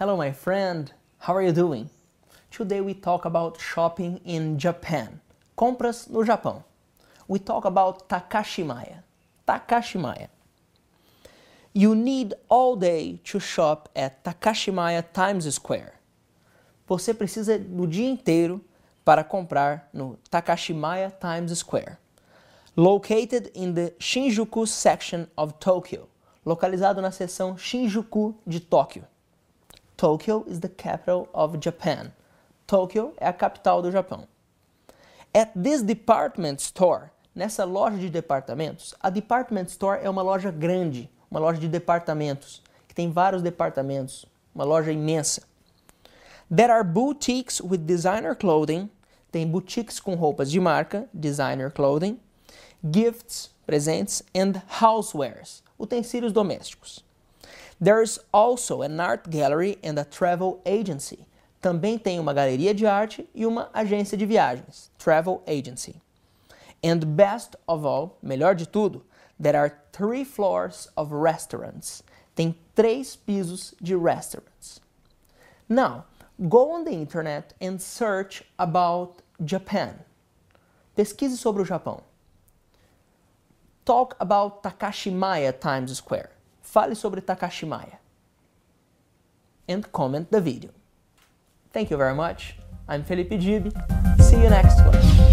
my friend. How are you doing? Today we talk about shopping in Japan. Compras no Japão. We talk about Takashimaya. Takashimaya. You need all day to shop at Takashimaya Times Square. Você precisa do dia inteiro para comprar no Takashimaya Times Square. Located in the Shinjuku section of Tokyo. Localizado na seção Shinjuku de Tóquio. Tokyo is the capital of Japan. Tokyo é a capital do Japão. At this department store, nessa loja de departamentos, a department store é uma loja grande, uma loja de departamentos, que tem vários departamentos, uma loja imensa. There are boutiques with designer clothing, tem boutiques com roupas de marca, designer clothing, gifts, presentes, and housewares, utensílios domésticos. There is also an art gallery and a travel agency. Também tem uma galeria de arte e uma agência de viagens, travel agency. And best of all, melhor de tudo, there are three floors of restaurants. Tem três pisos de restaurants. Now, go on the internet and search about Japan. Pesquise sobre o Japão. Talk about Takashimaya Times Square. Fale sobre Takashimaya. And comment the video. Thank you very much. I'm Felipe Gibi. See you next one.